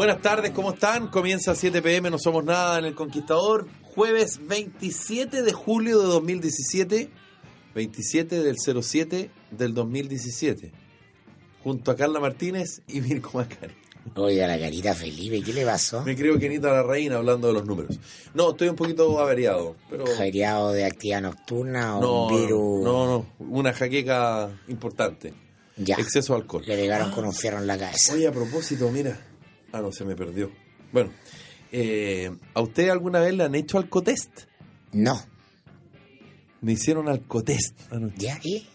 Buenas tardes, ¿cómo están? Comienza 7 pm, no somos nada en El Conquistador. Jueves 27 de julio de 2017, 27 del 07 del 2017. Junto a Carla Martínez y Mirko Macari. Oiga, la carita Felipe, ¿qué le pasó? Me creo que Anita la reina hablando de los números. No, estoy un poquito averiado. Pero... ¿Averiado de actividad nocturna o No, un virus? no, no, una jaqueca importante. Ya. Exceso de alcohol. Le pegaron con un fierro en la cabeza. Oye, a propósito, mira. Ah, no, se me perdió. Bueno, eh, ¿a usted alguna vez le han hecho alcotest? No. Me hicieron alcotest anoche. ¿Ya? ¿Y?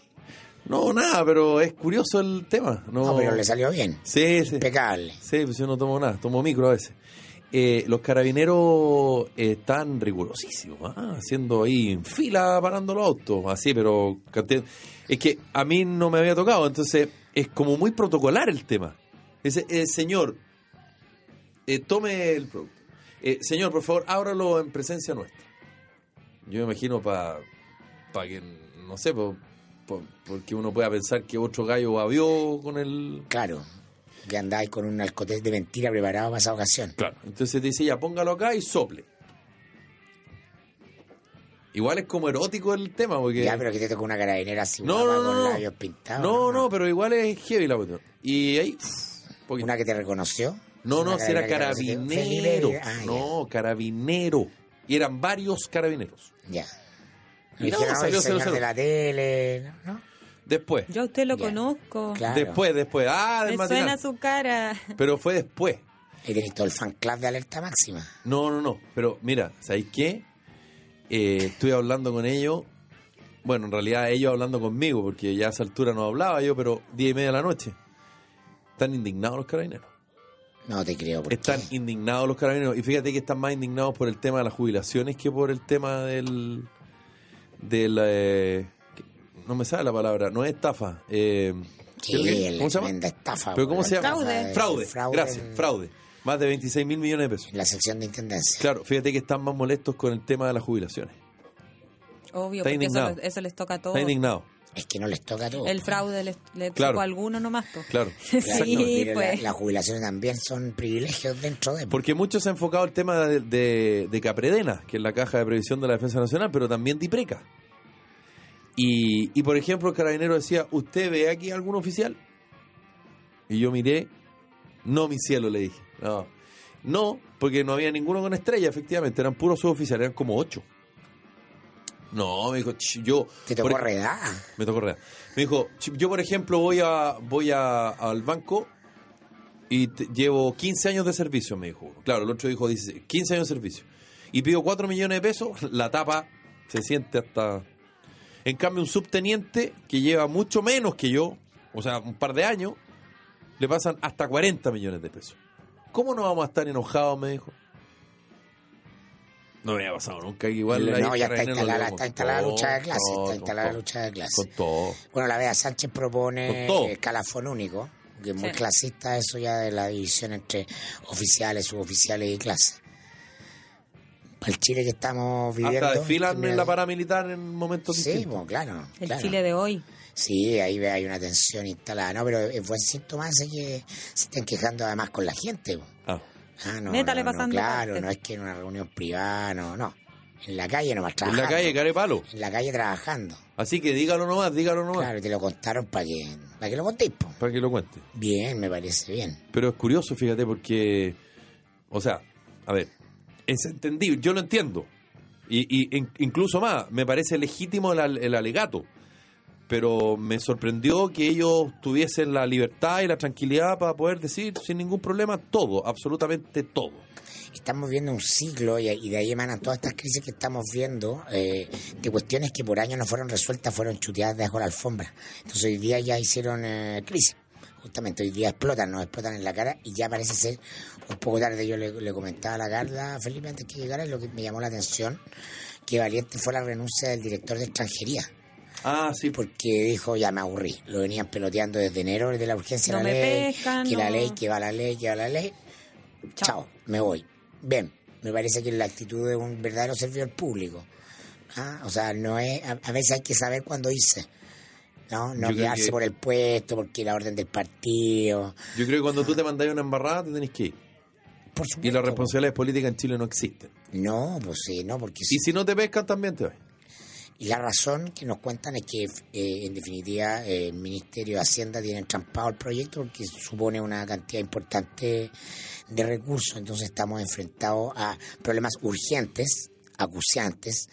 No, nada, pero es curioso el tema. No, No, pero le salió bien. Sí, sí. Impecable. Sí, pues yo no tomo nada, tomo micro a veces. Eh, los carabineros eh, están rigurosísimos, ¿ah? haciendo ahí en fila, parando los autos, así, pero es que a mí no me había tocado, entonces es como muy protocolar el tema. Dice, eh, señor, eh, tome el producto. Eh, señor, por favor, ábralo en presencia nuestra. Yo me imagino para que, no sé, po- po- porque uno pueda pensar que otro gallo babió con el... Claro. Que andáis con un alcotés de mentira preparado para esa ocasión. Claro. Entonces te dice, ya, póngalo acá y sople. Igual es como erótico el tema, porque... Ya, pero que te tocó una carabinera así, No, no, no, con labios pintados. no, no, pero igual es heavy la cuestión. Y ahí... Una que te reconoció. No, no, si era carabinero. Ah, no, carabinero. Y eran varios carabineros. Ya. Y no, salió el señor 00. de la tele, ¿no? Después. Yo a usted lo Ya. conozco. Claro. Después, después. Ah, del Me matinal. suena su cara. Pero fue después. Y tenés todo el fan club de alerta máxima. No, no, no. Pero mira, ¿sabéis qué? Eh, estuve hablando con ellos. Bueno, en realidad ellos hablando conmigo, porque ya a esa altura no hablaba yo, pero diez y media de la noche. Están indignados los carabineros. No te creo. ¿por Están qué? indignados los carabineros. Y fíjate que están más indignados por el tema de las jubilaciones que por el tema del. del. eh, no me sale la palabra, no es estafa. Eh, que- Sí, la ¿Cómo se llama? estafa. ¿Pero cómo se llama? Fraude. de- Fraude. fraude Gracias, fraude. Más de 26 mil millones de pesos. En la sección de intendencia. Claro, fíjate que están más molestos con el tema de las jubilaciones. Obvio, Está porque indignado. eso, eso les toca a todos. Está indignado. Es que no les toca a todos. El fraude les, le Claro. tocó a algunos nomás. Claro. Sí, pues. La- Las jubilaciones también son privilegios dentro de. Porque muchos se han enfocado el tema de, de, de Capredena, que es la caja de previsión de la Defensa Nacional, pero también de IPRECA. Y, y por ejemplo, el carabinero decía, ¿usted ve aquí algún oficial? Y yo miré, no, mi cielo, le dije. No, no porque no había ninguno con estrella, efectivamente, eran puros suboficiales, eran como ocho. No, me dijo, "Ch, yo... Te tocó por- redar. Me tocó real. Me dijo, "Ch, yo por ejemplo voy a voy a, al banco y te- llevo 15 años de servicio, me dijo. Claro, el otro dijo 16, 15 años de servicio. Y pido 4 millones de pesos, la tapa se siente hasta... En cambio, un subteniente que lleva mucho menos que yo, o sea, un par de años, le pasan hasta 40 millones de pesos. ¿Cómo no vamos a estar enojados? Me dijo. No me había pasado nunca. Igual ahí no, ya está instalada, está instalada la lucha de clase. con todo, Está instalada la lucha de clase. Con todo. Bueno, la Vea Sánchez propone escalafón único, que es muy Sí. clasista eso ya de la división entre oficiales, suboficiales y clase. Para el Chile que estamos viviendo. Hasta desfilan en la paramilitar en momentos Sí, distintos. pues, claro. El claro. Chile de hoy. Sí, ahí ve- hay una tensión instalada. No, pero es buen síntoma ese que se estén quejando además con la gente. pues. Ah, Ah, no, Métale no, no, pasando claro, parte. no es que en una reunión privada, no, no. En la calle nomás en trabajando. la calle, care palo. En la calle trabajando. Así que dígalo nomás, dígalo nomás. Claro, te lo contaron para que, para que lo contéis. po. Para que lo cuente. Bien, me parece bien. Pero es curioso, fíjate, porque. O sea, a ver, es entendible, yo lo entiendo. Y, y in- incluso más, me parece legítimo el, al- el alegato. Pero me sorprendió que ellos tuviesen la libertad y la tranquilidad para poder decir sin ningún problema todo, absolutamente todo. Estamos viendo un ciclo y, y de ahí emanan todas estas crisis que estamos viendo eh, de cuestiones que por años no fueron resueltas, fueron chuteadas debajo de la alfombra. Entonces hoy día ya hicieron eh, crisis. Justamente hoy día explotan, nos explotan en la cara y ya parece ser un poco tarde. Yo le, comentaba a la Carla, Felipe, antes que llegara, y lo que me llamó la atención, que valiente fue la renuncia del director de extranjería. Ah, sí, por porque dijo ya me aburrí. Lo venían peloteando desde enero, desde la urgencia No de la me ley, pescan, que la ley, que va la ley, que va la ley. Chao, me voy. Bien, me parece que es la actitud de un verdadero servidor público. Ah, O sea, no es, a, a veces hay que saber cuándo irse. No, no Yo quedarse que- por el puesto, porque la orden del partido. Yo creo que cuando tú te mandas una embarrada, te tenés que ir. Por supuesto. Y las responsabilidades políticas en Chile no existen. No, pues sí, no, porque sí. Y si no te pescan, también te vas. Y la razón que nos cuentan es que, eh, en definitiva, eh, el Ministerio de Hacienda tiene entrampado el proyecto porque supone una cantidad importante de recursos. Entonces estamos enfrentados a problemas urgentes, acuciantes.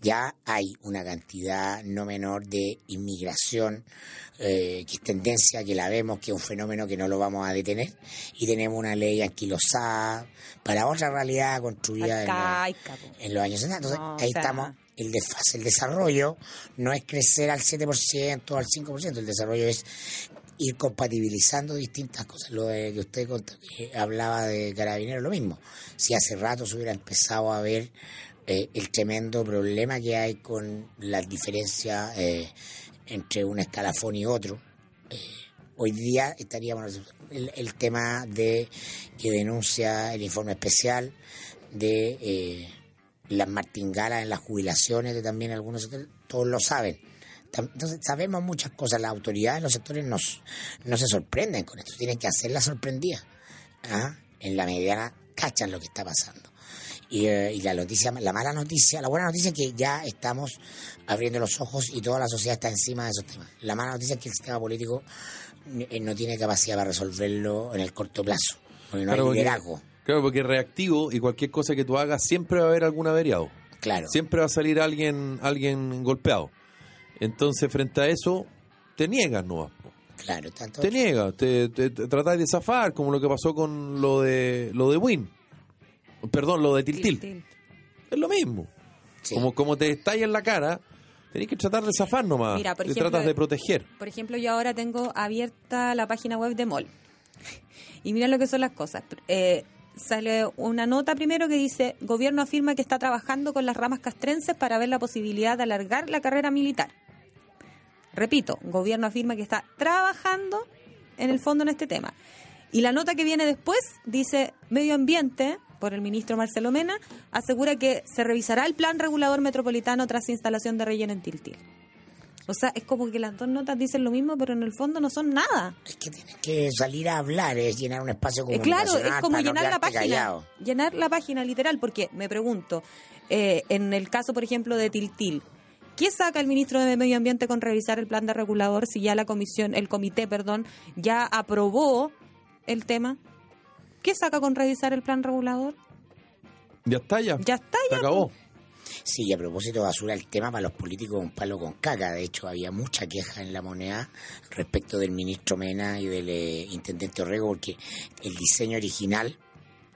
Ya hay una cantidad no menor de inmigración, eh, que es tendencia, que la vemos, que es un fenómeno que no lo vamos a detener. Y tenemos una ley anquilosada para otra realidad construida en los- en años 60. Entonces, No, ahí o sea- estamos. El desfase, el desarrollo no es crecer al 7% o al 5%, el desarrollo es ir compatibilizando distintas cosas. Lo de que usted que hablaba de carabineros, lo mismo. Si hace rato se hubiera empezado a ver eh, el tremendo problema que hay con las diferencias eh, entre un escalafón y otro, eh, hoy día estaríamos el, el tema de que denuncia el informe especial de eh, las martingalas en las jubilaciones de también algunos sectores, todos lo saben. Entonces sabemos muchas cosas, las autoridades en los sectores nos, no se sorprenden con esto, tienen que hacerla sorprendida. ¿ah? En la mediana cachan lo que está pasando. Y, eh, y la noticia, la mala noticia, la buena noticia es que ya estamos abriendo los ojos y toda la sociedad está encima de esos temas. La mala noticia es que el sistema político eh, no tiene capacidad para resolverlo en el corto plazo, porque no hay liderazgo. Claro, porque es reactivo y cualquier cosa que tú hagas siempre va a haber algún averiado. Claro. Siempre va a salir alguien alguien golpeado. Entonces, frente a eso, te niegas po. Claro, tanto Te niegas, te, te, te tratás de zafar, como lo que pasó con lo de lo de Win. Perdón, lo de Tiltil. Til, til. Es lo mismo. Sí. Como, como te estalla en la cara, tenés que tratar de zafar nomás. Mira, por te ejemplo, tratas de proteger. Por ejemplo, yo ahora tengo abierta la página web de MOL. Y mira lo que son las cosas. Eh, sale una nota primero que dice, gobierno afirma que está trabajando con las ramas castrenses para ver la posibilidad de alargar la carrera militar. Repito, gobierno afirma que está trabajando en el fondo en este tema. Y la nota que viene después dice, medio ambiente, por el ministro Marcelo Mena, asegura que se revisará el plan regulador metropolitano tras instalación de relleno en Tiltil. O sea, es como que las dos notas dicen lo mismo, pero en el fondo no son nada. Es que tienes que salir a hablar, es llenar un espacio Eh, claro, comunicacional es como para no llenar la página. callado. Llenar la página literal, porque me pregunto, eh, en el caso, por ejemplo, de Tiltil, ¿qué saca el ministro de Medio Ambiente con revisar el plan de regulador si ya la comisión, el comité, perdón, ya aprobó el tema? ¿Qué saca con revisar el plan regulador? Ya está, ya. Ya está, Se ya. acabó. Sí, y a propósito de basura, el tema para los políticos es un palo con caca. De hecho, había mucha queja en la moneda respecto del ministro Mena y del eh, intendente Orrego, porque el diseño original,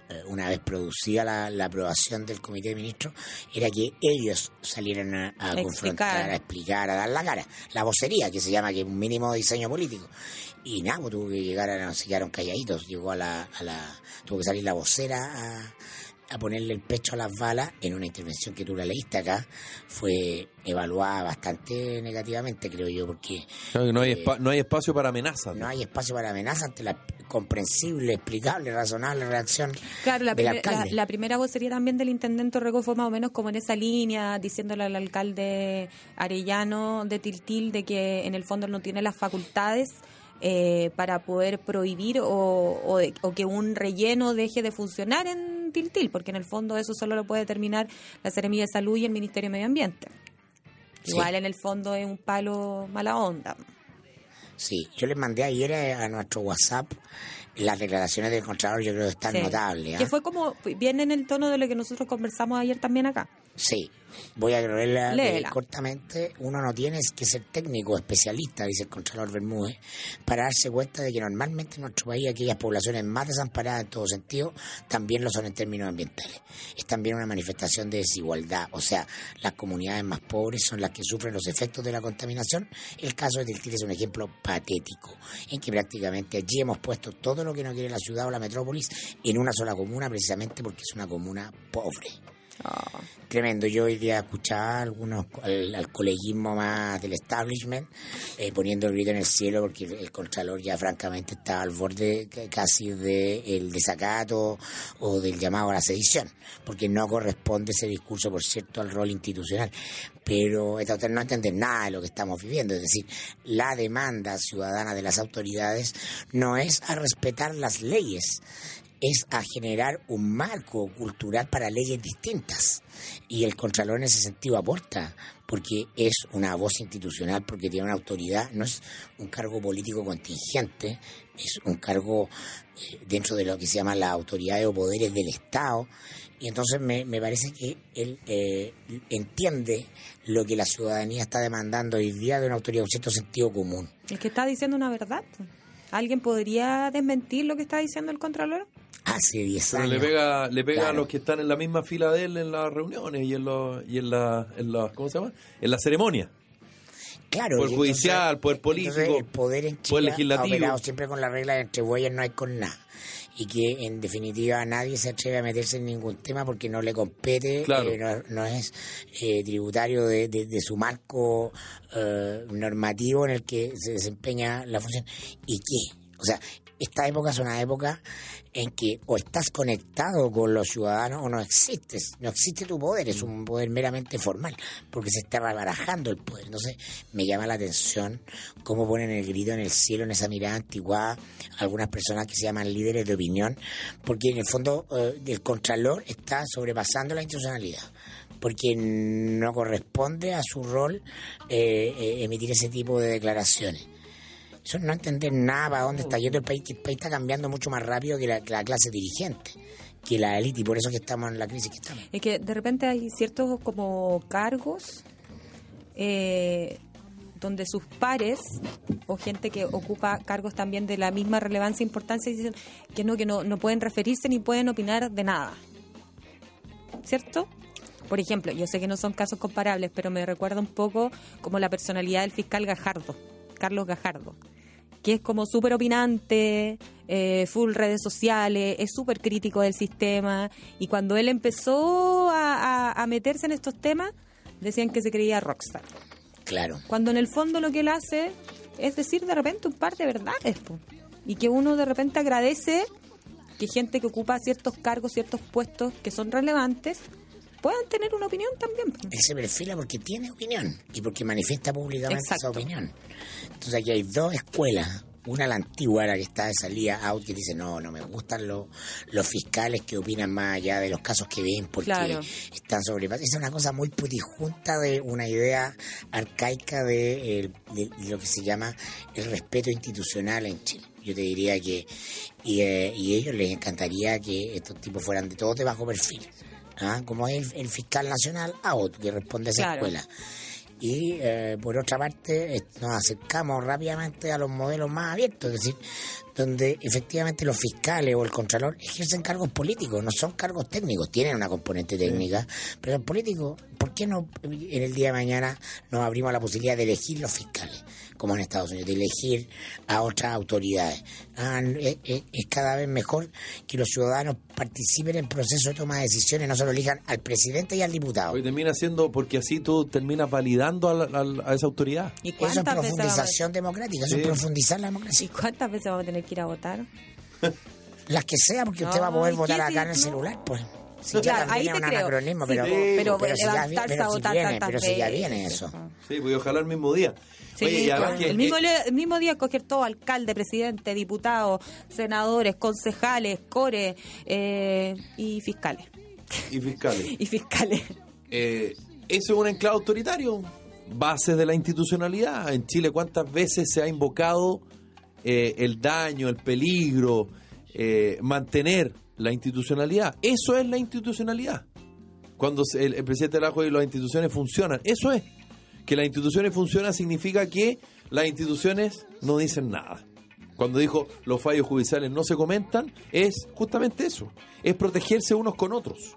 eh, una vez producida la, la aprobación del comité de ministros, era que ellos salieran a, confrontar, explicar. a explicar, a dar la cara. La vocería, que se llama, que es un mínimo diseño político. Y nada, pues, tuvo que llegar a, se quedaron calladitos. Llegó a la, a la, tuvo que salir la vocera a, a ponerle el pecho a las balas en una intervención que tú la leíste acá, fue evaluada bastante negativamente, creo yo, porque no, hay eh, espa- no hay espacio para amenazas. no hay espacio para amenaza ante la comprensible, explicable, razonable reacción Claro, la, del primer- la, alcalde. la primera vocería también del intendente Orrego fue más o menos como en esa línea, diciéndole al alcalde Arellano de Tiltil de que en el fondo no tiene las facultades eh, para poder prohibir o, o de- o que un relleno deje de funcionar en Tiltil, porque en el fondo eso solo lo puede determinar la Seremía de Salud y el Ministerio de Medio Ambiente. Sí. Igual en el fondo es un palo mala onda. Sí, yo les mandé ayer a, a nuestro WhatsApp las declaraciones del Contralor, yo creo que están Sí. notables. ¿ah? Que fue como, viene en el tono de lo que nosotros conversamos ayer también acá. Sí, voy a leerla eh, cortamente. Uno no tiene que ser técnico, especialista, dice el Contralor Bermúdez, para darse cuenta de que normalmente en nuestro país aquellas poblaciones más desamparadas en todo sentido también lo son en términos ambientales. Es también una manifestación de desigualdad, o sea, las comunidades más pobres son las que sufren los efectos de la contaminación. El caso de Tiltil es un ejemplo patético, en que prácticamente allí hemos puesto todo lo que no quiere la ciudad o la metrópolis en una sola comuna, precisamente porque es una comuna pobre. Tremendo. Yo hoy día escuchaba algunos al, coleguismo más del establishment eh, poniendo el grito en el cielo porque el, contralor ya francamente estaba al borde casi del desacato o del llamado a la sedición, porque no corresponde ese discurso, por cierto, al rol institucional. Pero usted no entiende nada de lo que estamos viviendo, es decir, la demanda ciudadana de las autoridades no es a respetar las leyes es a generar un marco cultural para leyes distintas. Y el Contralor en ese sentido aporta, porque es una voz institucional, porque tiene una autoridad, no es un cargo político contingente, es un cargo eh, dentro de lo que se llama la autoridad o poderes del Estado. Y entonces me, me parece que él eh, entiende lo que la ciudadanía está demandando hoy día de una autoridad, un cierto sentido común. Es que está diciendo una verdad. ¿Alguien podría desmentir lo que está diciendo el Contralor? Hace 10 Pero años. le pega, le pega a los que están en la misma fila de él en las reuniones y en los y en la, en la ¿cómo se llama? En la ceremonia. Claro, Poder judicial, poder político, entonces el poder en poder Chile legislativo. ha operado siempre con la regla de entre bueyes no hay con nada. Y que en definitiva nadie se atreve a meterse en ningún tema porque no le compete, Claro. eh, no, no es eh, tributario de, de- de su marco eh, normativo en el que se desempeña la función. ¿Y qué? O sea, esta época es una época en que o estás conectado con los ciudadanos o no existes. No existe tu poder, es un poder meramente formal, porque se está barajando el poder. Entonces, me llama la atención cómo ponen el grito en el cielo en esa mirada antigua algunas personas que se llaman líderes de opinión, porque en el fondo eh, el contralor está sobrepasando la institucionalidad porque no corresponde a su rol eh, eh, emitir ese tipo de declaraciones. Eso es no entender nada para dónde está yendo el país, que el país está cambiando mucho más rápido que la, que la clase dirigente, que la élite, y por eso que estamos en la crisis que estamos. Es que de repente hay ciertos como cargos eh, donde sus pares o gente que ocupa cargos también de la misma relevancia e importancia dicen que no, que no, no pueden referirse ni pueden opinar de nada. ¿Cierto? Por ejemplo, yo sé que no son casos comparables, pero me recuerda un poco como la personalidad del fiscal Gajardo, Carlos Gajardo, que es como súper opinante, eh, full redes sociales, es súper crítico del sistema, y cuando él empezó a, a- a meterse en estos temas, decían que se creía rockstar. Claro. Cuando en el fondo lo que él hace es decir de repente un par de verdades, po. y que uno de repente agradece que gente que ocupa ciertos cargos, ciertos puestos que son relevantes, puedan tener una opinión también. Él se perfila porque tiene opinión y porque manifiesta públicamente Exacto. esa opinión. Entonces aquí hay dos escuelas. Una la antigua, la que está de salida out, que dice, no, no me gustan los, los fiscales que opinan más allá de los casos que ven porque Claro. están sobrepasados. Es una cosa muy putijunta de una idea arcaica de lo que se llama el respeto institucional en Chile. Yo te diría que, y, eh, y a ellos les encantaría que estos tipos fueran de todos de bajo perfil. ¿Ah? Como es el, el fiscal nacional out, que responde a esa Claro. escuela. Y eh, por otra parte, nos acercamos rápidamente a los modelos más abiertos, es decir, donde efectivamente los fiscales o el contralor ejercen cargos políticos, no son cargos técnicos, tienen una componente técnica, pero el político, ¿por qué no en el día de mañana nos abrimos la posibilidad de elegir los fiscales, como en Estados Unidos, de elegir a otras autoridades? Ah, es, es- es cada vez mejor que los ciudadanos participen en el proceso de toma de decisiones, no solo elijan al presidente y al diputado. Hoy termina siendo porque así tú terminas validando a, la- esa autoridad. ¿Y Eso es profundización democrática, eso Sí. es profundizar la democracia. ¿Y cuántas veces vamos a tener que ir a votar? Las que sea, porque usted va a poder votar ¿qué acá en el celular, pues. Si Claro, ya ahí te un creo. anacronismo, Sí, pero, pero pero si ya, levantarse pero a si votar viene, pero si ya viene eso. Sí, pues y ojalá el mismo día. Sí, Oye, claro. que- el, mismo, eh, el mismo día escoger todo, alcalde, presidente, diputado, senadores, concejales, core eh, y fiscales. y fiscales. Y fiscales. Eh, eso es un enclave autoritario. Bases de la institucionalidad. En Chile, ¿cuántas veces se ha invocado eh, el daño, el peligro, eh, mantener la institucionalidad? Eso es la institucionalidad. Cuando el, el presidente Lajo y las instituciones funcionan. Eso es. Que las instituciones funcionan significa que las instituciones no dicen nada. Cuando dijo los fallos judiciales no se comentan, es justamente eso. Es protegerse unos con otros.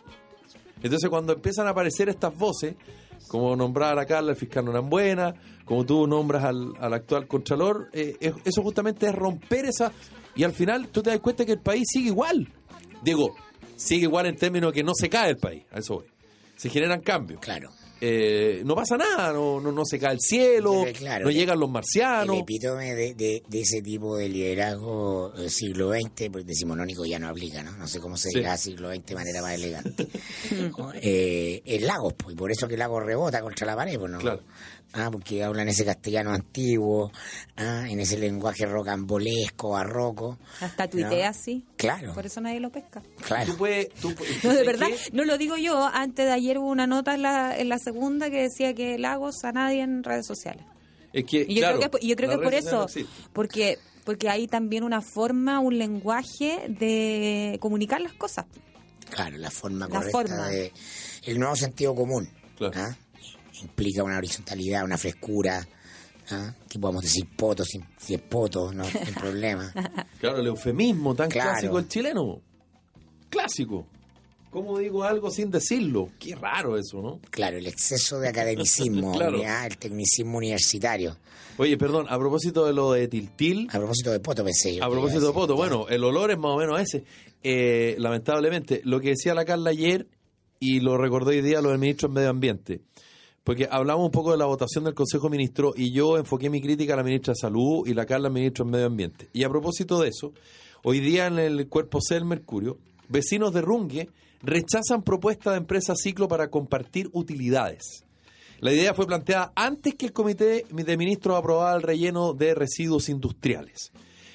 Entonces cuando empiezan a aparecer estas voces, como nombrar a Carla, el fiscal Norambuena, como tú nombras al, al actual Contralor, eh, es- eso justamente es romper esa... Y al final tú te das cuenta que el país sigue igual. Digo, sigue igual en términos de que no se cae el país, a eso voy. Se generan cambios. Claro. Eh, no pasa nada, no, no, no se cae el cielo, claro. no llegan los El marcianos. epítome de, de, de ese tipo de liderazgo del siglo XX, pues decimonónico ya no aplica, ¿no? No sé cómo se Sí. dirá siglo XX de manera más elegante. eh, el Lagos, pues, y por eso que el Lagos rebota contra la pared, pues, ¿no? Claro. Ah, porque habla en ese castellano antiguo, ah, en ese lenguaje rocambolesco, barroco. Hasta tuitea así. Claro, Por eso nadie lo pesca. claro. Tú puedes- tú No, de ¿sabes verdad, qué? no lo digo yo. Antes de ayer hubo una nota en la, en la segunda que decía que Lagos a nadie en redes sociales. Es que, Y yo claro, creo que, es- yo creo que por eso, no porque porque hay también una forma, un lenguaje de comunicar las cosas. Claro, la forma La correcta forma. de... El nuevo sentido común. Claro. ¿ah? Implica una horizontalidad, una frescura. ¿ah? Que podemos decir poto sin, si es poto, no sin problema. Claro, el eufemismo tan Claro. clásico del chileno. Clásico. ¿Cómo digo algo sin decirlo? Qué raro eso, ¿no? Claro, el exceso de academicismo, Claro. ¿ah? el tecnicismo universitario. Oye, perdón, a propósito de lo de Tiltil, A propósito de poto, pensé yo. a propósito de. Poto, bueno, el olor es más o menos ese. Eh, lamentablemente, lo que decía la Carla ayer, y lo recordó hoy día lo del ministro de Medio Ambiente, porque hablamos un poco de la votación del Consejo de Ministros y yo enfoqué mi crítica a la ministra de Salud y la Carla al ministro de Medio Ambiente. Y a propósito de eso, hoy día en el cuerpo C del Mercurio, vecinos de Rungue rechazan propuesta de empresa Ciclo para compartir utilidades. La idea fue planteada antes que el Comité de Ministros aprobara el relleno de residuos industriales.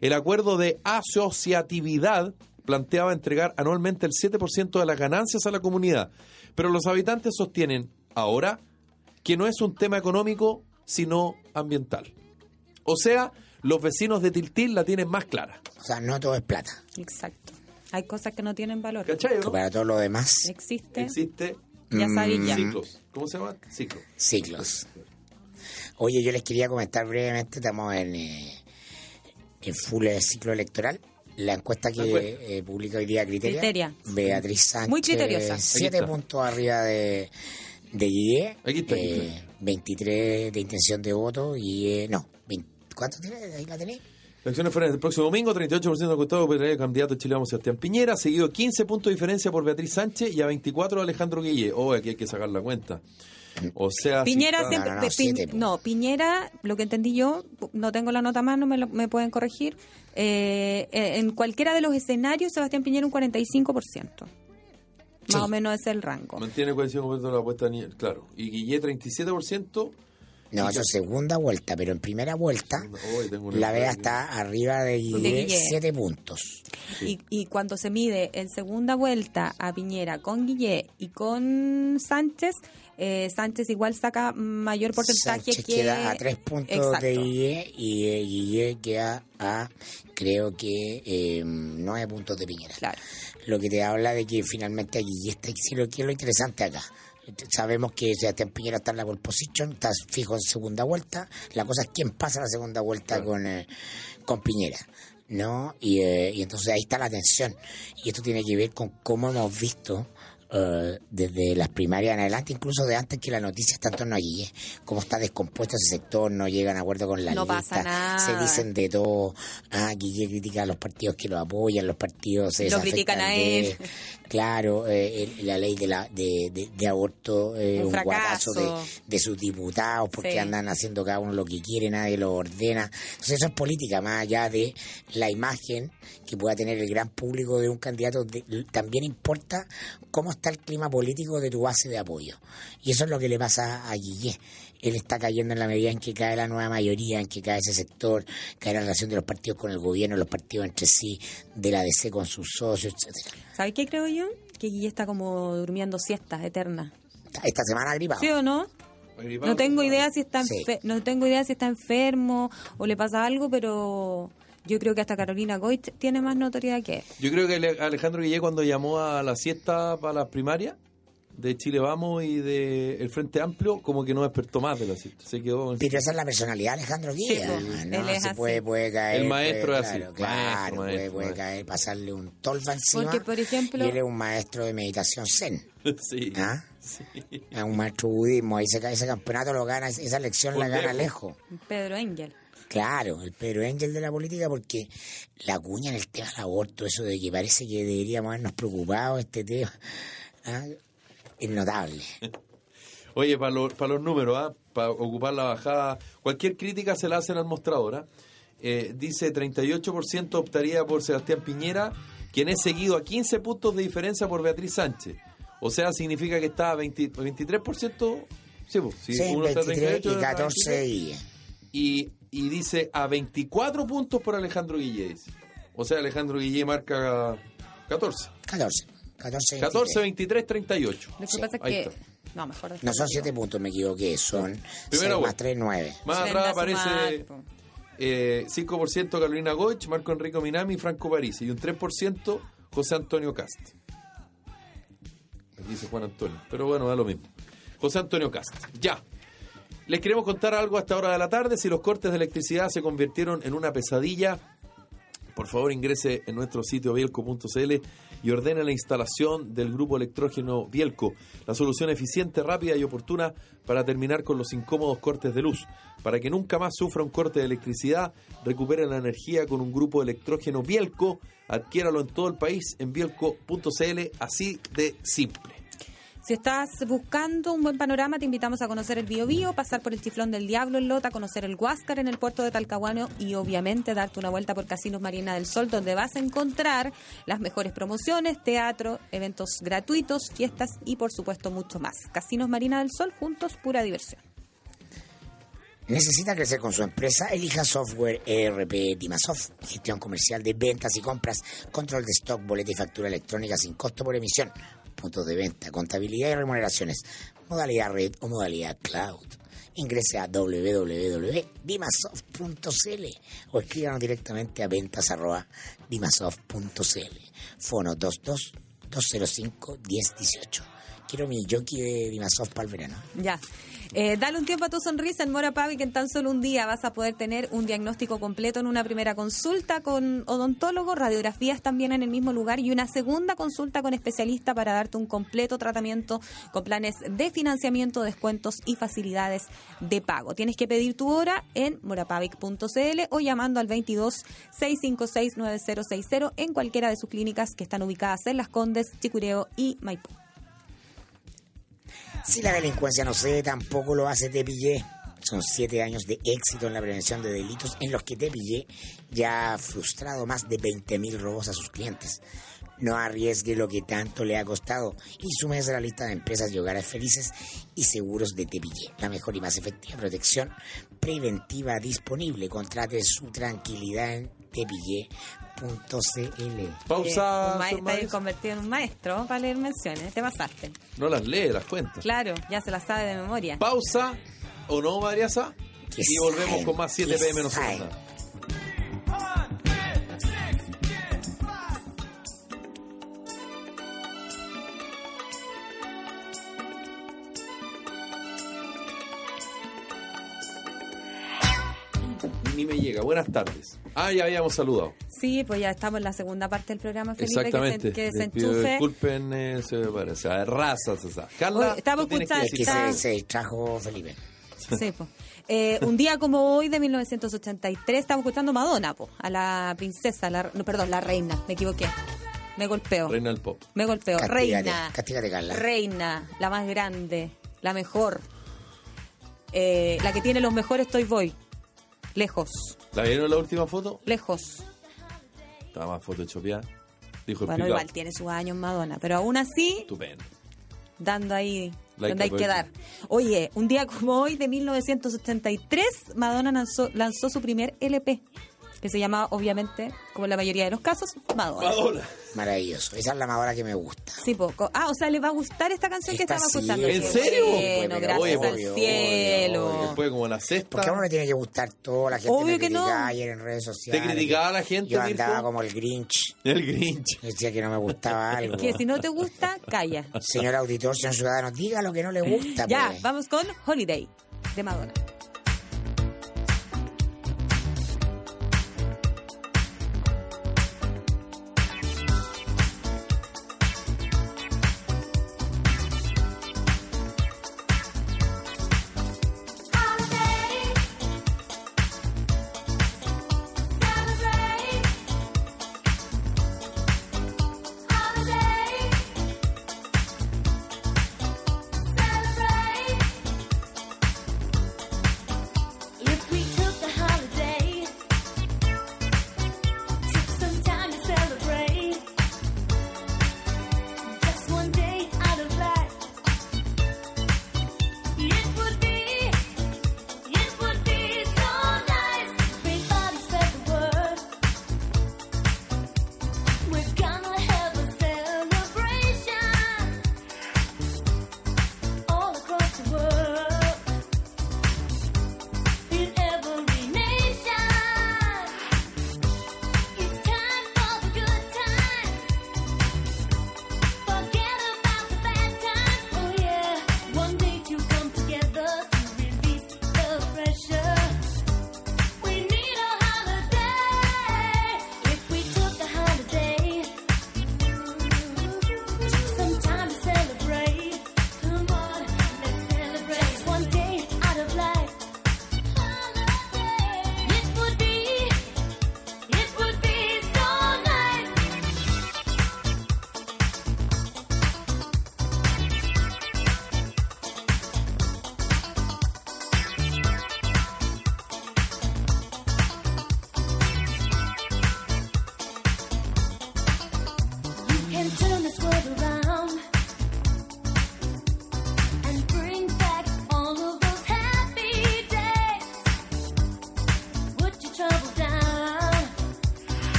El acuerdo de asociatividad planteaba entregar anualmente el 7% de las ganancias a la comunidad, pero los habitantes sostienen ahora que no es un tema económico, sino ambiental. O sea, los vecinos de Tiltil la tienen más clara. O sea, no todo es plata. Exacto. Hay cosas que no tienen valor. ¿Cachai? no? para todo lo demás, Existe, Existe ya sabéis ya. ciclos. ¿Cómo se llama? Ciclos. ciclos. Oye, yo les quería comentar brevemente, estamos en, eh, en full ciclo electoral. La encuesta que eh, publica hoy día Criteria. Criteria. Beatriz Sánchez. Muy criteriosa. Siete puntos arriba de, de Guille. Aquí está, aquí eh, está. 23 de intención de voto y eh, no. 20 ¿Cuánto tiene? Ahí la tenéis. Las elecciones fueron el próximo domingo, 38% de encuestados por el candidato chileno Sebastián Piñera, seguido 15 puntos de diferencia por Beatriz Sánchez y a 24 Alejandro Guille. Oh, aquí hay que sacar la cuenta. O sea, si Piñera está- siempre. No, no, no, Pi- siete, po. no, Piñera, lo que entendí yo, no tengo la nota más, no me, lo- me pueden corregir. eh, eh, en cualquiera de los escenarios, Sebastián Piñera un 45%. Sí. Más o menos es el rango. mantiene el 45% de la apuesta, ni- claro. Y Guille 37%. No, eso es segunda vuelta, pero en primera vuelta una- la vea está arriba de Guille, Guille. 7 puntos. Y, y cuando se mide en segunda vuelta a Piñera con Guillé y con Sánchez, eh, Sánchez igual saca mayor porcentaje Sánchez que... queda a 3 puntos Exacto. de Guille y eh, Guille queda a, creo que, eh, 9 puntos de Piñera. Claro. Lo que te habla de que finalmente Guille está, sí, lo que es lo interesante acá. Sabemos que Sebastián Piñera está en la pole position, está fijo en segunda vuelta. La cosa es quién pasa la segunda vuelta con, eh, con Piñera. ¿no? Y, eh, y entonces ahí está la tensión. Y esto tiene que ver con cómo hemos visto eh, desde las primarias en adelante, incluso de antes que la noticia está en torno a Guille, cómo está descompuesto ese sector, no llegan a acuerdo con la No lista, pasa nada. se dicen de todo, ah, Guille critica a los partidos que lo apoyan, los partidos se Lo critican a él. Claro, eh, la ley de, la, de, de, de aborto es Un un, guatazo de, de sus diputados porque Sí. andan haciendo cada uno lo que quiere, nadie lo ordena. Entonces eso es política, más allá de la imagen que pueda tener el gran público de un candidato, también importa cómo está el clima político de tu base de apoyo. Y eso es lo que le pasa a Guillé. Él está cayendo en la medida en que cae la nueva mayoría, en que cae ese sector, cae la relación de los partidos con el gobierno, los partidos entre sí, de la DC con sus socios, etcétera. ¿Sabes qué creo yo? Que Guille está como durmiendo siestas eternas. Esta semana gripado. ¿Sí o no? No tengo idea si está Sí. no tengo idea si está enfermo o le pasa algo, pero yo creo que hasta Carolina Goit tiene más notoriedad que él. Yo creo que Ale- Alejandro Guillé cuando llamó a la siesta para las primarias de Chile Vamos y de el Frente Amplio, como que no despertó más de la siesta. Se quedó en- Pero esa es la personalidad de Alejandro. Sí, pues, además, ¿no? él es Se así. puede, puede caer. El maestro puede- es así. Claro, claro, Maestro, puede, maestro, puede maestro. caer, pasarle un tolva encima. Porque, por ejemplo- Y él es un maestro de meditación zen. sí. ¿ah? Es un maestro budismo. Ahí se cae ese campeonato, lo gana, esa elección la gana lejos. lejos. Pedro Engel. Claro, el Pedro Ángel de la política, porque la cuña en el tema del aborto, eso de que parece que deberíamos habernos preocupado este tema, ¿ah? Es notable. Oye, para los, para los números, ¿ah? para ocupar la bajada, cualquier crítica se la hacen al mostrador. ¿ah? Eh, dice 38% optaría por Sebastián Piñera, quien es seguido a 15 puntos de diferencia por Beatriz Sánchez. O sea, significa que está a 20 23%. Sí, pues, si Sí, uno está a 23 38, y 14 y... y, y dice a 24 puntos por Alejandro Guille. dice. O sea, Alejandro Guille marca 14. 14. 14, 14, 23, 38. Lo que Sí, pasa es que. está. No, mejor. No son 7 puntos, me equivoqué. Son Primera 6 más vuelta. 3, 9. Más atrás aparece eh, 5% Carolina Goich, Marco Enrico Minami y Franco París. Y un 3% José Antonio Cast. Aquí dice Juan Antonio. Pero bueno, da lo mismo. José Antonio Cast. Ya. Les queremos contar algo a esta hora de la tarde. Si los cortes de electricidad se convirtieron en una pesadilla, por favor ingrese en nuestro sitio bielco.cl y ordene la instalación del grupo electrógeno Bielco, la solución eficiente, rápida y oportuna para terminar con los incómodos cortes de luz. Para que nunca más sufra un corte de electricidad, recupere la energía con un grupo electrógeno Bielco. Adquiéralo en todo el país en bielco.cl, así de simple. Si estás buscando un buen panorama, te invitamos a conocer el Bio Bio, pasar por el Chiflón del Diablo en Lota, conocer el Huáscar en el puerto de Talcahuano y obviamente darte una vuelta por Casinos Marina del Sol, donde vas a encontrar las mejores promociones, teatro, eventos gratuitos, fiestas y por supuesto mucho más. Casinos Marina del Sol, juntos, pura diversión. ¿Necesita crecer con su empresa? Elija software ERP Dimasoft. Gestión comercial de ventas y compras, control de stock, boleta y factura electrónica sin costo por emisión, puntos de venta, contabilidad y remuneraciones, modalidad red o modalidad cloud. Ingrese a www.dimasoft.cl o escríbanos directamente a ventas.dimasoft.cl. Fono 22 205 1018. Quiero mi jockey de Dimasoft para el verano. Ya. Eh, dale un tiempo a tu sonrisa en Mora Pavi, en tan solo un día vas a poder tener un diagnóstico completo en una primera consulta con odontólogo, radiografías también en el mismo lugar y una segunda consulta con especialista para darte un completo tratamiento con planes de financiamiento, descuentos y facilidades de pago. Tienes que pedir tu hora en morapavic.cl o llamando al 22 656 9060 en cualquiera de sus clínicas que están ubicadas en Las Condes, Chicureo y Maipú. Si la delincuencia no cede, tampoco lo hace Tepillé. Son siete años de éxito en la prevención de delitos en los que Tepillé ya ha frustrado más de 20.000 robos a sus clientes. No arriesgue lo que tanto le ha costado y súmese a la lista de empresas y hogares felices y seguros de Tepillé. La mejor y más efectiva protección preventiva disponible. Contrate su tranquilidad en tepillé.cl. Pausa. Eh, está convertido en un maestro para leer menciones. Te pasaste. No las lee, las cuenta. Claro, ya se la sabe de memoria. Pausa o no. Que Y volvemos con más 7 que pm segunda. Ni me llega. Buenas tardes. Ah, ya habíamos saludado. Sí, pues ya estamos en la segunda parte del programa, Felipe, Exactamente. que se, que se. Disculpen, eh, se parece. A razas, o sea. Carla, Oye, estamos que escuchando- Es que se, se distrajo Felipe. Sí, po. Eh, un día como hoy de 1983 estamos escuchando Madonna, po, a la princesa, la, no, perdón, la reina, me equivoqué. Me golpeo. Reina del Pop. Me golpeo. Castígate, Reina. castígate, Carla. Reina, la más grande, la mejor. Eh, la que tiene los mejores Toy Boy. Lejos, ¿La vieron la última foto? lejos. Estaba más photoshopeada. Dijo el Bueno, igual tiene sus años Madonna, pero aún así Estupendo. dando ahí Like donde hay que dar. Oye, un día como hoy de 1983, Madonna lanzó, lanzó su primer LP, que se llamaba, obviamente, como en la mayoría de los casos, Madonna. Madonna. Maravilloso. Esa es la Madonna que me gusta. Sí, poco. Ah, o sea, le va a gustar esta canción que Esta estaba sí, escuchando. ¿En serio? Bueno, gracias oye, al obvio, cielo. obvio, Después como la sexta. Porque a uno le tiene que gustar todo, la gente Obvio me que no. ayer en redes sociales. ¿Te criticaba la gente, Yo andaba Mirko? como el Grinch. El Grinch. Decía que no me gustaba algo. Que si no te gusta, calla. Señor auditor, señor ciudadano, diga lo que no le gusta. Ya, pues. vamos con Holiday de Madonna.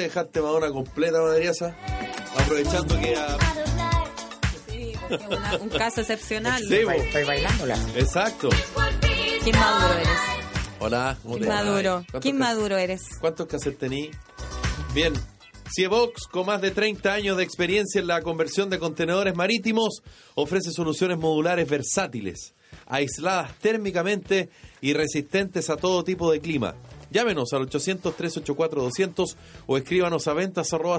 Te dejaste Madonna completa, Madriasa? Aprovechando que a... Sí, porque es una- un caso excepcional. Sí, Estoy bailándola. Exacto. ¿Quién maduro eres? Hola, ¿cómo maduro? ¿Cuántos ¿Quién cas- maduro eres? ¿Cuántos cassettes tení? Bien. Cievox, con más de 30 años de experiencia en la conversión de contenedores marítimos, ofrece soluciones modulares versátiles, aisladas térmicamente y resistentes a todo tipo de clima. Llámenos al 800-384-200 o escríbanos a ventas arroba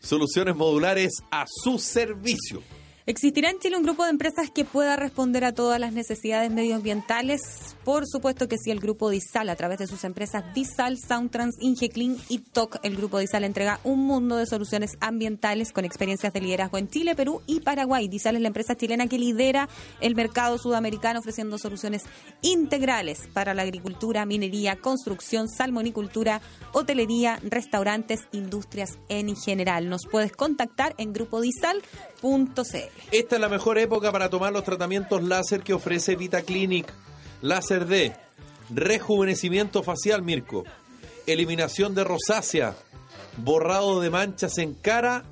soluciones modulares a su servicio. ¿Existirá en Chile un grupo de empresas que pueda responder a todas las necesidades medioambientales? Por supuesto que sí, el grupo Disal, a través de sus empresas Disal, Soundtrans, Ingeclean y TOC, el grupo Disal entrega un mundo de soluciones ambientales con experiencias de liderazgo en Chile, Perú y Paraguay. Disal es la empresa chilena que lidera el mercado sudamericano ofreciendo soluciones integrales para la agricultura, minería, construcción, salmonicultura, hotelería, restaurantes, industrias en general. Nos puedes contactar en grupodisal.cl. Esta es la mejor época para tomar los tratamientos láser que ofrece Vita Clinic. Láser D, rejuvenecimiento facial, Mirko, eliminación de rosácea, borrado de manchas en cara,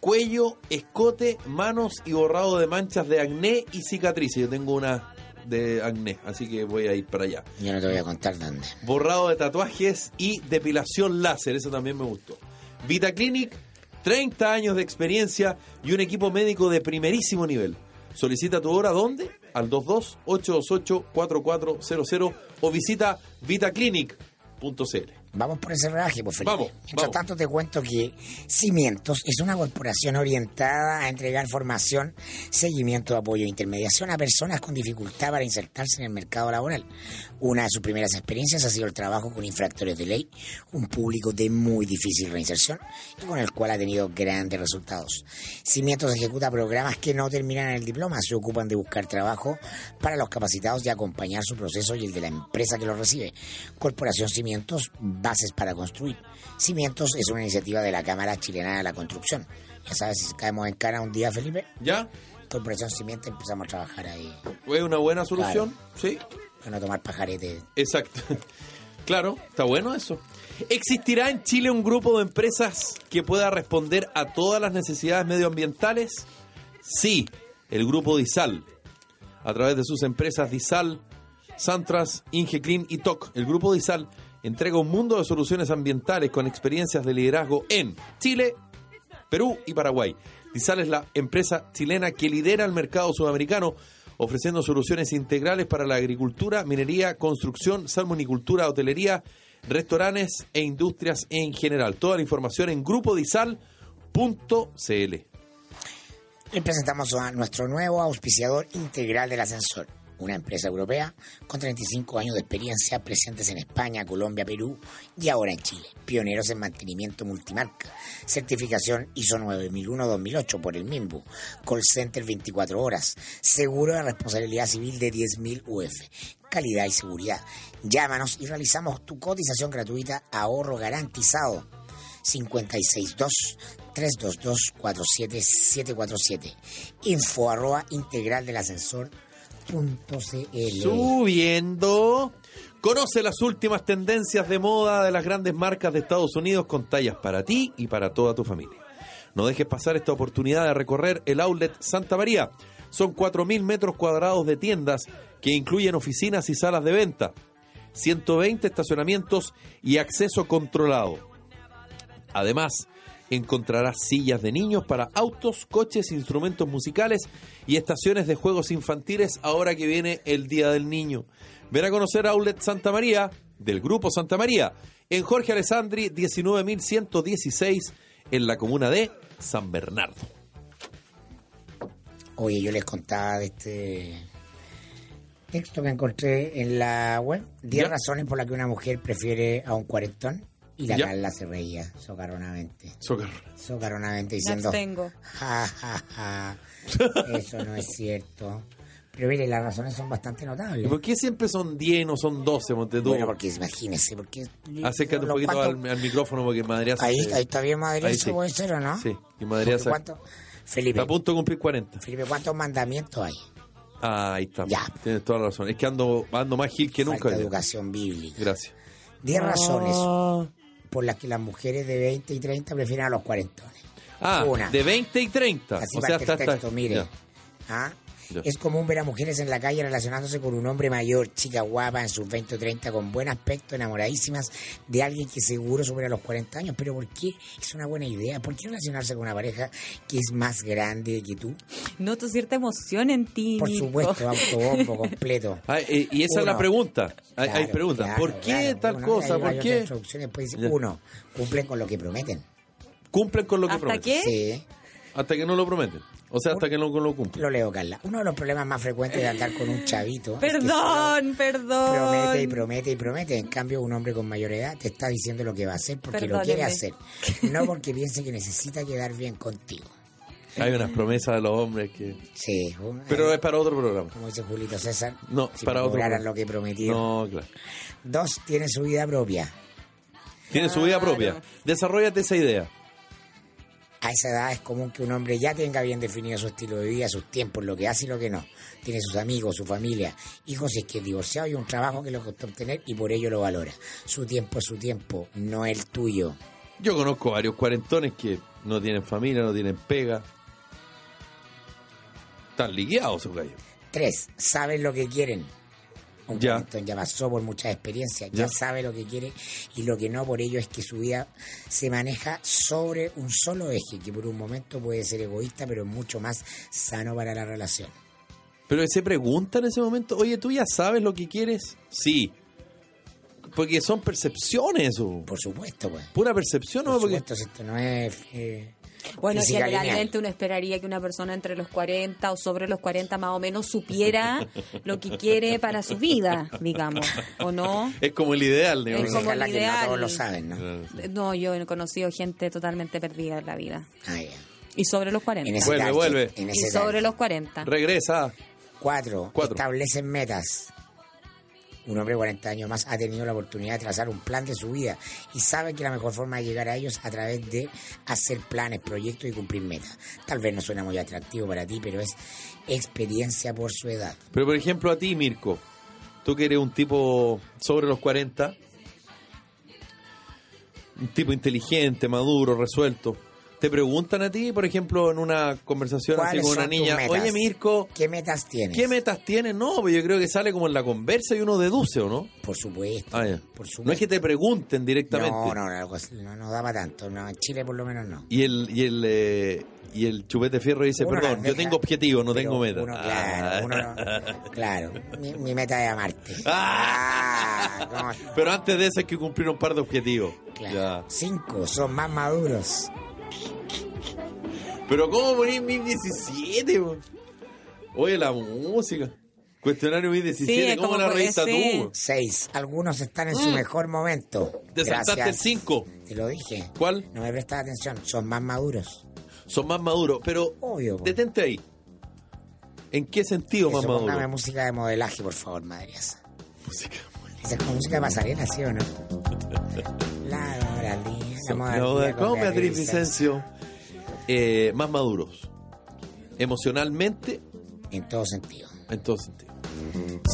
cuello, escote, manos y borrado de manchas de acné y cicatrices. Yo tengo una de acné, así que voy a ir para allá. Yo no te voy a contar dónde. Borrado de tatuajes y depilación láser, eso también me gustó. Vita Clinic, 30 años de experiencia y un equipo médico de primerísimo nivel. Solicita tu hora ¿dónde? Al 22-828-4400 o visita vitaclinic.cl. Vamos por ese rebaje, pues Felipe. Vamos, Mientras vamos. tanto te cuento que Cimientos es una corporación orientada a entregar formación, seguimiento, apoyo e intermediación a personas con dificultad para insertarse en el mercado laboral. Una de sus primeras experiencias ha sido el trabajo con infractores de ley, un público de muy difícil reinserción y con el cual ha tenido grandes resultados. Cimientos ejecuta programas que no terminan en el diploma, se ocupan de buscar trabajo para los capacitados y acompañar su proceso y el de la empresa que lo recibe. Corporación Cimientos, bases para construir. Cimientos es una iniciativa de la Cámara Chilena de la Construcción. Ya sabes, si caemos en cara un día, Felipe, ¿Ya? Corporación Cimientos empezamos a trabajar ahí, ¿Fue una buena solución? Sí, a no tomar pajarete. exacto. Claro, está bueno eso. ¿Existirá en Chile un grupo de empresas que pueda responder a todas las necesidades medioambientales? Sí, el grupo Disal. A través de sus empresas Disal, Santras, Ingeclean y TOC, el grupo Disal entrega un mundo de soluciones ambientales con experiencias de liderazgo en Chile, Perú y Paraguay. Disal es la empresa chilena que lidera el mercado sudamericano, ofreciendo soluciones integrales para la agricultura, minería, construcción, salmonicultura, hotelería, restaurantes e industrias en general. Toda la información en grupodisal.cl. Les presentamos a nuestro nuevo auspiciador integral del ascensor, una empresa europea con 35 años de experiencia presentes en España, Colombia, Perú y ahora en Chile. Pioneros en mantenimiento multimarca, certificación ISO 9001-2008 por el MIMBU, call center 24 horas, seguro de responsabilidad civil de 10.000 UF, calidad y seguridad. Llámanos y realizamos tu cotización gratuita, ahorro garantizado. 562-322-47747. Info arroba integral del ascensor CL. Subiendo. Conoce las últimas tendencias de moda de las grandes marcas de Estados Unidos con tallas para ti y para toda tu familia. No dejes pasar esta oportunidad de recorrer el outlet Santa María. Son 4.000 metros cuadrados de tiendas que incluyen oficinas y salas de venta, 120 estacionamientos y acceso controlado. Además, encontrarás sillas de niños para autos, coches, instrumentos musicales y estaciones de juegos infantiles ahora que viene el Día del Niño. Ven a conocer Outlet Santa María del Grupo Santa María en Jorge Alessandri 19116 en la comuna de San Bernardo. Oye, yo les contaba de este texto que encontré en la web. 10 Ya. razones por las que una mujer prefiere a un cuarentón. Y la Ya. Carla se reía socarronamente. Socorro. Socarronamente Me diciendo... abstengo. Ja, ja, ja. Eso no es cierto. Pero mire, las razones son bastante ¿Y notables. por qué siempre son 10 no son 12, Montetú? Bueno, porque imagínese, porque... Acércate un poquito cuantos- al, al micrófono porque Madrid Ahí, ahí está bien Madrid, Ahí eso sí. puede ser, ¿o no? Sí, y Madrid Porque ¿cuánto? Felipe, está a punto de cumplir 40. Felipe, ¿cuántos mandamientos hay? Ah, ahí está. Ya. Tienes toda la razón. Es que ando, ando más gil que nunca. Falta día. educación bíblica. Gracias. 10 razones Ah. Por las que las mujeres de 20 y 30 prefieren a los cuarentones. Ah, Una. de 20 y 30. Así o sea, el texto, mire. ya. ¿Ah? Es común ver a mujeres en la calle relacionándose con un hombre mayor, chica guapa, en sus 20 o 30, con buen aspecto, enamoradísimas de alguien que seguro supera los 40 años. Pero ¿por qué es una buena idea? ¿Por qué relacionarse con una pareja que es más grande que tú? Noto cierta emoción en ti. Por Nico. supuesto, autobombo completo. Ah, eh, y esa es la pregunta. Hay, hay Claro, preguntas. claro, ¿Por qué claro. tal Uno, cosa? hay ¿Por qué? Después dice, uno, cumplen con lo que prometen. Cumplen con lo que ¿Hasta prometen. qué? Sí. Hasta que no lo prometen. O sea, hasta que no lo cumplen. Lo leo, Carla. Uno de los problemas más frecuentes de andar con un chavito. es que solo Perdón, perdón. Promete y promete y promete. En cambio, un hombre con mayor edad te está diciendo lo que va a hacer porque lo quiere hacer. No porque piense que necesita quedar bien contigo. Hay unas promesas de los hombres que... Sí. un- Pero eh, es para otro programa. Como dice Julito César. No, si para otro programa. lo que prometieron. No, claro. Dos, tiene su vida propia. Tiene su vida propia. Desarrollate esa idea. A esa edad es común que un hombre ya tenga bien definido su estilo de vida, sus tiempos, lo que hace y lo que no. Tiene sus amigos, su familia, hijos si es que es divorciado y un trabajo que le costó obtener y por ello lo valora. Su tiempo es su tiempo, no el tuyo. Yo conozco varios cuarentones que no tienen familia, no tienen pega. Están liqueados esos gallos. Tres, saben lo que quieren. Un Ya. cuarentón ya pasó por muchas experiencias, ya Ya. sabe lo que quiere y lo que no por ello es que su vida se maneja sobre un solo eje, que por un momento puede ser egoísta, pero es mucho más sano para la relación. Pero se pregunta en ese momento, oye, ¿tú ya sabes lo que quieres? Sí. Porque son percepciones eso. Por supuesto, pues. Pura percepción, ¿no? Por Porque supuesto, si esto no es eh, Bueno, generalmente uno esperaría que una persona entre los 40 o sobre los 40 más o menos supiera lo que quiere para su vida, digamos, ¿o no? es como el ideal, Es digamos. como Dice Carla el que no ideal. todos lo saben, ¿no? No, yo he conocido gente totalmente perdida en la vida. Ah, ya. Y sobre los 40. En ese Vuelve, target, vuelve. En Y sobre target. los 40. Regresa. Cuatro, Cuatro. establecen metas. Un hombre de 40 años más ha tenido la oportunidad de trazar un plan de su vida y sabe que la mejor forma de llegar a ellos es a través de hacer planes, proyectos y cumplir metas. Tal vez no suena muy atractivo para ti, pero es experiencia por su edad. Pero por ejemplo a ti, Mirko, tú que eres un tipo sobre los 40, un tipo inteligente, maduro, resuelto, te preguntan a ti, por ejemplo, en una conversación así ¿Cuáles con una niña, oye Mirko, ¿Qué metas tienes? ¿qué metas tienes? No, pues yo creo que sale como en la conversa y uno deduce, ¿o no? Por supuesto. Ah, ya. Por supuesto. No es que te pregunten directamente. No, no, no, no, no daba tanto. No, en Chile por lo menos no. Y el, y el, eh, y el chupete fierro dice, Uno perdón, yo tengo objetivo, no tengo meta. uno, claro, Ah. uno claro. Mi, mi meta es amarte. Ah. Pero antes de eso hay que cumplir un par de objetivos. Claro. Ya. Cinco, son más maduros. Pero ¿cómo ponís 1017? po? Oye, la música. Cuestionario 1017, Sí, ¿cómo como la sí. tú? Seis, algunos están en su mejor momento. Mm. Te saltaste el Gracias. 5. Te lo dije. ¿Cuál? No me prestas atención, son más maduros. Son más maduros, pero Obvio. detente ahí. ¿En qué sentido más Eso, maduro? póngame música de modelaje, por favor, madre esa. Música. Esa es como música de pasarela, ¿sí o no? La Doralía, la moda No, Vicencio. Eh, más maduros. Emocionalmente, En todo sentido. en todo sentido.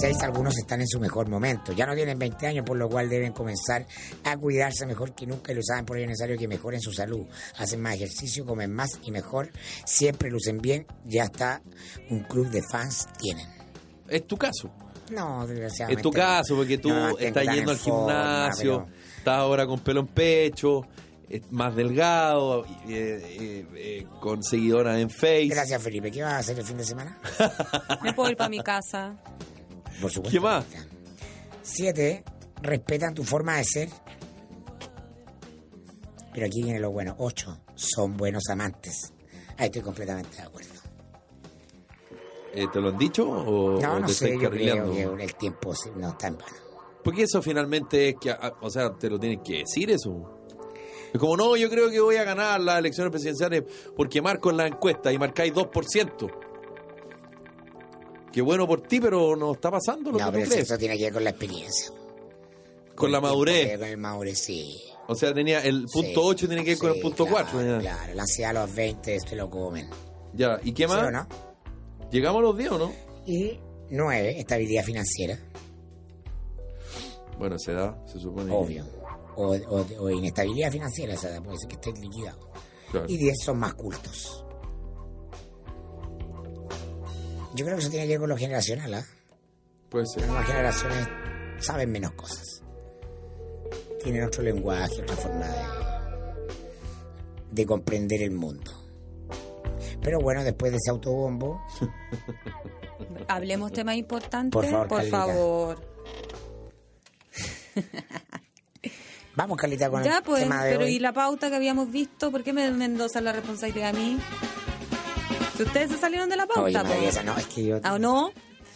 Seis, algunos están en su mejor momento. Ya no tienen 20 años, por lo cual deben comenzar a cuidarse mejor que nunca y lo saben por ello es necesario que mejoren su salud. Hacen más ejercicio, comen más y mejor. Siempre lucen bien. Ya está un club de fans tienen. Es tu caso. No, desgraciadamente. Es tu caso, porque tú no estás yendo en al forma, gimnasio, pero- estás ahora con pelo en pecho, más delgado, eh, eh, eh, con seguidoras en Face. Gracias, Felipe. ¿Qué vas a hacer el fin de semana? Me puedo ir para mi casa. Por supuesto. ¿Qué más? Siete, respetan tu forma de ser. Pero aquí viene lo bueno. Ocho, son buenos amantes. Ahí estoy completamente de acuerdo. Eh, ¿Te lo han dicho o, No, no te sé, estás yo creo carrileando? que el tiempo no está en vano. Porque eso finalmente es que, ah, o sea, te lo tienen que decir eso. Es como, no, yo creo que voy a ganar las elecciones presidenciales porque marco en la encuesta y marcáis 2%. Qué bueno por ti, pero no está pasando lo No, que pero tú crees. eso tiene que ver con la experiencia. Con la madurez. Con el madurez, sí. O sea, tenía el punto Sí, 8 tiene que ver con el punto claro, 4. Ya. Claro, la ansiedad a los 20 se lo comen. Ya, ¿y qué ¿Sí más? no? ¿Llegamos a los 10 o no? Y nueve, estabilidad financiera. Bueno, se da, se supone. que- obvio. O, o- o inestabilidad financiera, esa edad, puede ser que esté liquidado. claro. Y 10 son más cultos. Yo creo que eso tiene que ver con lo generacional, ¿ah? Puede ser. Las nuevas generaciones saben menos cosas. Tienen otro lenguaje, otra forma de, de comprender el mundo. Pero bueno, después de ese autobombo, Hablemos temas importantes. Por favor, Carlita. favor. vamos, Carlita, con Ya, el pues, tema de pero hoy. ¿y la pauta que habíamos visto? ¿Por qué me Mendoza la responsabilidad a mí? Si ustedes se salieron de la pauta, Oye, pues. Esa no, es que yo... ¿Ah, o no?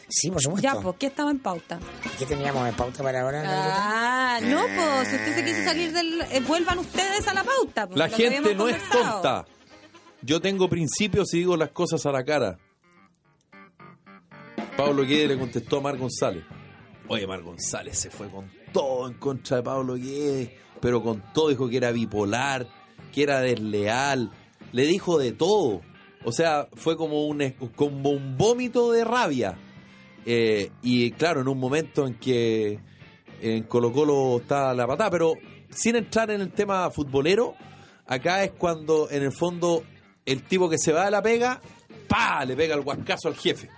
Sí, por supuesto. Ya, pues, ¿qué estaba en pauta? ¿Qué teníamos en pauta para ahora? Ah, no, pues, si usted se quiso salir del... eh, vuelvan ustedes a la pauta. pues, La gente no es tonta. Yo tengo principios y digo las cosas a la cara. Pablo Guedes le contestó a Mar González. Oye, Mar González se fue con todo en contra de Pablo Guedes, pero con todo dijo que era bipolar, que era desleal, le dijo de todo. O sea, fue como un, como un vómito de rabia. Eh, y claro, en un momento en que en Colo Colo está la patada, pero sin entrar en el tema futbolero, acá es cuando en el fondo el tipo que se va de la pega, pa, le pega el guascazo al jefe.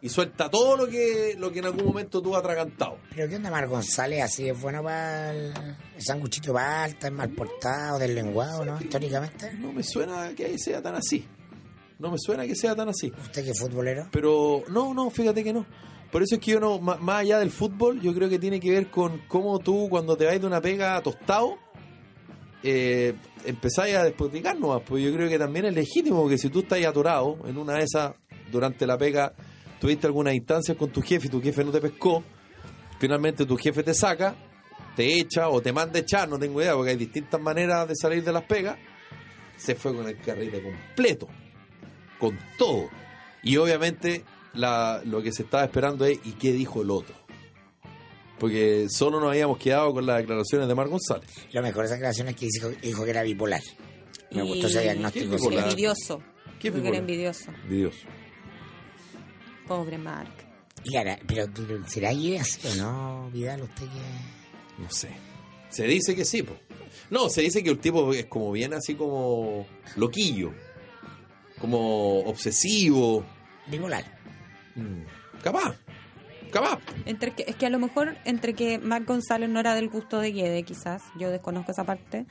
Y suelta todo lo que, lo que en algún momento tuvo atragantado. Pero ¿qué onda Mar González? Así es bueno para el, el sanguchito es mal portado, del lenguado, ¿no? Históricamente. No me suena que sea tan así. No me suena que sea tan así. ¿Usted que es futbolero? Pero no, no, fíjate que no. Por eso es que yo no, ma- más allá del fútbol, yo creo que tiene que ver con cómo tú cuando te vas de una pega tostado, eh, empezáis a despotricar nomás. Pues yo creo que también es legítimo que si tú estás atorado en una de esas, durante la pega, tuviste algunas instancias con tu jefe y tu jefe no te pescó, finalmente tu jefe te saca, te echa o te manda a echar, no tengo idea, porque hay distintas maneras de salir de las pegas, se fue con el carrete completo, con todo. Y obviamente la, lo que se estaba esperando es ¿y qué dijo el otro? Porque solo nos habíamos quedado con las declaraciones de Mar González. Lo mejor de esa declaración es que dijo, dijo que era bipolar. Me Y- gustó ese diagnóstico. ¿Qué bipolar? sí. Envidioso. ¿Qué bipolar? era envidioso. Dios. Pobre Mark. Y ahora, pero ¿será idea así o no, Vidal? Usted que... No sé. Se dice que sí, po. No, se dice que el tipo es como bien así como loquillo. Como obsesivo. Bipolar. Mm, Capaz. Capaz. Entre que, es que a lo mejor entre que Marc González no era del gusto de Guede, quizás, yo desconozco esa parte,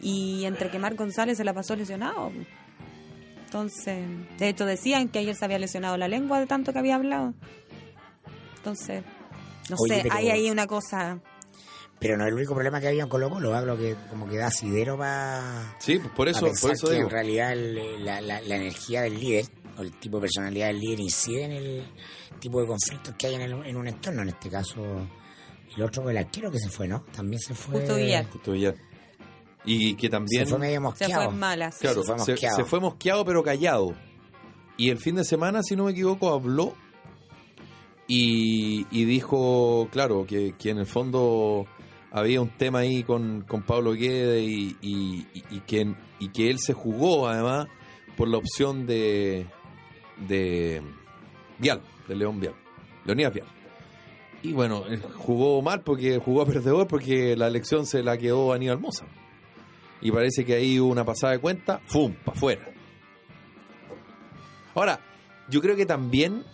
y entre que Marc González se la pasó lesionado. Entonces, de hecho decían que ayer se había lesionado la lengua de tanto que había hablado. Entonces, no Oye, sé, pero- hay ahí una cosa... Pero no es el único problema que había en Colo Colo, hablo que como que da asidero para Sí, pues por eso, pensar por eso que digo. en realidad el- la, la- la energía del líder o el tipo de personalidad del líder incide en el tipo de conflictos que hay en, el- en un entorno, en este caso el otro, el arquero que se fue, ¿no? También se fue... Justo Villar. Justo Villar. Y que también. Se fue medio Se mosqueado. fue en malas. Claro, Se fue se, mosqueado. se fue mosqueado pero callado. Y el fin de semana, si no me equivoco, habló y, y dijo, claro, que, que en el fondo había un tema ahí con, con Pablo Guede y, y, y- y que, y que él se jugó además por la opción de, de Vial, de León Vial, Leonidas Vial. Y bueno, él jugó mal porque jugó a perdedor porque la elección se la quedó Aníbal Moza. Y parece que ahí hubo una pasada de cuenta, ¡fum! para afuera. Ahora, yo creo que también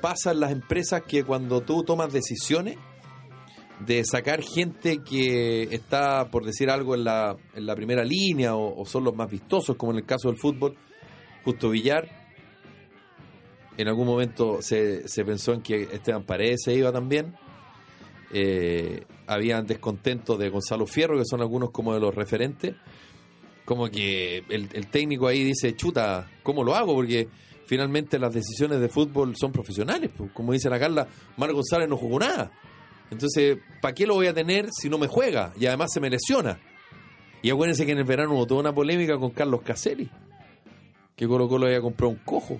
pasa en las empresas que cuando tú tomas decisiones de sacar gente que está, por decir algo, en la, en la primera línea o, o son los más vistosos, como en el caso del fútbol, Justo Villar, en algún momento se, se pensó en que Esteban Paredes se iba también. Eh, habían descontentos de Gonzalo Fierro, que son algunos como de los referentes. Como que el, el técnico ahí dice, chuta, ¿cómo lo hago? Porque finalmente las decisiones de fútbol son profesionales. pues. Como dice la Carla, Mar González no jugó nada. Entonces, ¿para qué lo voy a tener si no me juega? Y además se me lesiona. Y acuérdense que en el verano hubo toda una polémica con Carlos Caselli, que Colo Colo había comprado un cojo.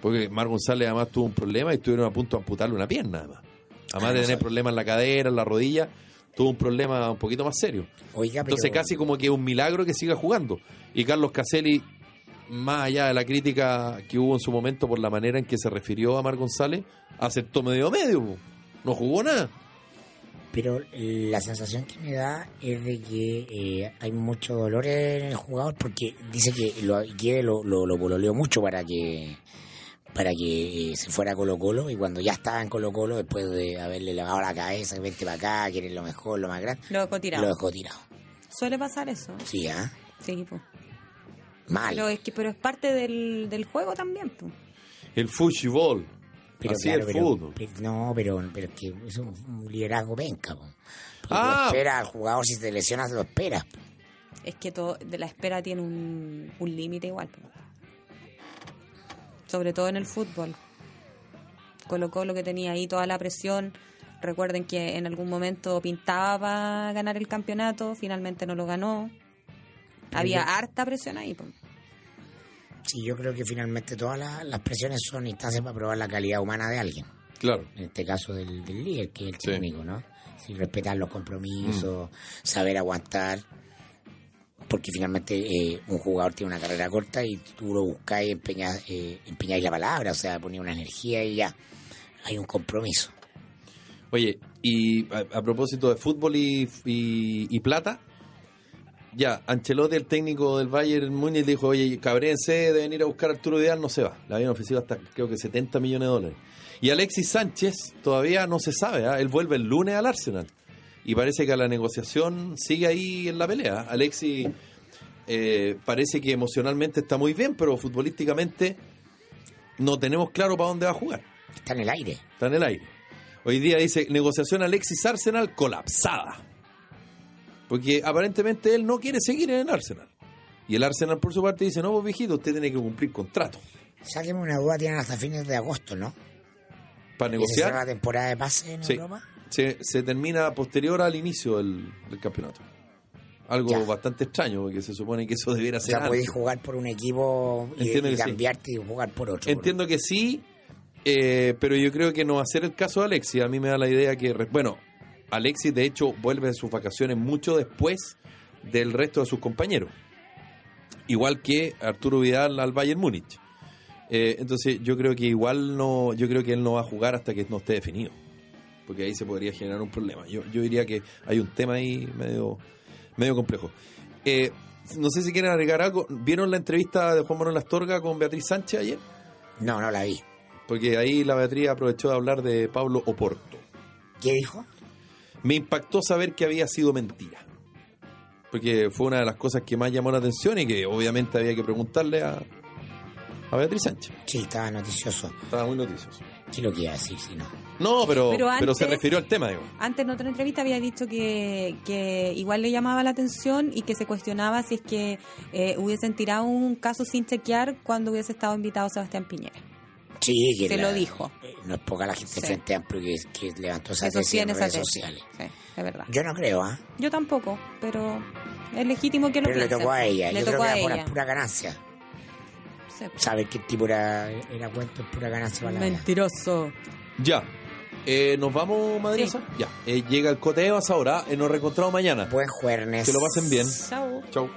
Porque Mar González además tuvo un problema y estuvieron a punto de amputarle una pierna, además. Además de tener problemas en la cadera, en la rodilla, tuvo un problema un poquito más serio. Oiga, pero... Entonces casi como que es un milagro que siga jugando. Y Carlos Caselli, más allá de la crítica que hubo en su momento por la manera en que se refirió a Mar González, aceptó medio medio. No jugó nada. Pero la sensación que me da es de que eh, hay mucho dolor en el jugador porque dice que lo, quiere lo, lo, mucho para que para que se fuera a Colo Colo y cuando ya estaba en Colo Colo, después de haberle lavado la cabeza, vente para acá, quieren lo mejor, lo más grande, Lo dejó tirado. lo dejó tirado. Suele pasar eso. Sí, ¿ah? Sí, pues. Mal. Pero es, que, pero es parte del, del juego también, pues. El fútbol. Pero Así claro, el pero- fútbol. pero- no, pero, pero es que es un, liderazgo penca. po. Porque Ah. tú esperas al jugador, si te lesionas, lo esperas. po. Es que todo de la espera tiene un, un límite igual. po. Sobre todo en el fútbol. Colo Colo que tenía ahí toda la presión. Recuerden que en algún momento pintaba para ganar el campeonato, finalmente no lo ganó. Había harta presión ahí. Sí, yo creo que finalmente todas las, las presiones son instancias para probar la calidad humana de alguien. Claro. En este caso del, del líder, que es el Sí. técnico, ¿no? Sí, respetar los compromisos, Mm. saber aguantar. Porque finalmente eh, un jugador tiene una carrera corta y tú lo buscáis, empeñáis, eh, empeñáis la palabra, o sea, ponía una energía y ya. Hay un compromiso. Oye, y a, propósito de fútbol y, y- plata, ya, Ancelotti, el técnico del Bayern Múnich, dijo, oye, cabréense de venir a buscar a Arturo Vidal, no se va. Le habían ofrecido hasta, creo que 70 millones de dólares. Y Alexis Sánchez todavía no se sabe, ¿ah? él vuelve el lunes al Arsenal. Y parece que la negociación sigue ahí en la pelea. Alexis eh, parece que emocionalmente está muy bien, pero futbolísticamente no tenemos claro para dónde va a jugar. Está en el aire. Está en el aire. Hoy día dice negociación Alexis Arsenal colapsada. Porque aparentemente él no quiere seguir en el Arsenal. Y el Arsenal por su parte dice, no, pues viejito, usted tiene que cumplir contrato. Sáqueme una duda, tienen hasta fines de agosto, ¿no? Para ¿Y se cierra la negociar, temporada de pase en Sí. Europa? Se, se termina posterior al inicio del, del campeonato. Algo Ya. bastante extraño, porque se supone que eso debiera O ser podéis jugar por un equipo y, sí. cambiarte y jugar por otro. Entiendo que sí, eh, pero yo creo que no va a ser el caso de Alexis. A mí me da la idea que, bueno, Alexis de hecho vuelve de sus vacaciones mucho después del resto de sus compañeros. Igual que Arturo Vidal al Bayern Múnich. Eh, entonces yo creo que igual no, yo creo que él no va a jugar hasta que no esté definido. Porque ahí se podría generar un problema. Yo, yo diría que hay un tema ahí medio, medio complejo. Eh, no sé si quieren agregar algo. ¿Vieron la entrevista de Juan Manuel Astorga con Beatriz Sánchez ayer? No, no la vi. Porque ahí la Beatriz aprovechó de hablar de Pablo Oporto. ¿Qué dijo? Me impactó saber que había sido mentira. Porque fue una de las cosas que más llamó la atención y que obviamente había que preguntarle a, a Beatriz Sánchez. Sí, estaba noticioso. Estaba muy noticioso. ¿Qué lo que iba a decir si no? No, pero, Pero pero, se antes- refirió al tema, digo. Antes en otra entrevista había dicho que, que igual le llamaba la atención y que se cuestionaba si es que eh, hubiesen tirado un caso sin chequear cuando hubiese estado invitado Sebastián Piñera. Sí, que Se la- lo dijo. eh, No es poca la gente Sí. frente amplio que, que levantó esa tesis en redes sociales. Sí, es verdad. Yo no creo, ¿ah? Yo tampoco, pero es legítimo que lo Pero le tocó a ella. Le Yo tocó creo que a era por ella. pura ganancia. Sí. Saber qué tipo era, era cuento es pura ganancia para la. Mentiroso. Ya. Eh, ¿Nos vamos, Madriosa? Ya. Eh, llega el Cote Evas ahora. Eh, nos reencontramos mañana. Buen jueves. Que lo pasen bien. Chao. Chau.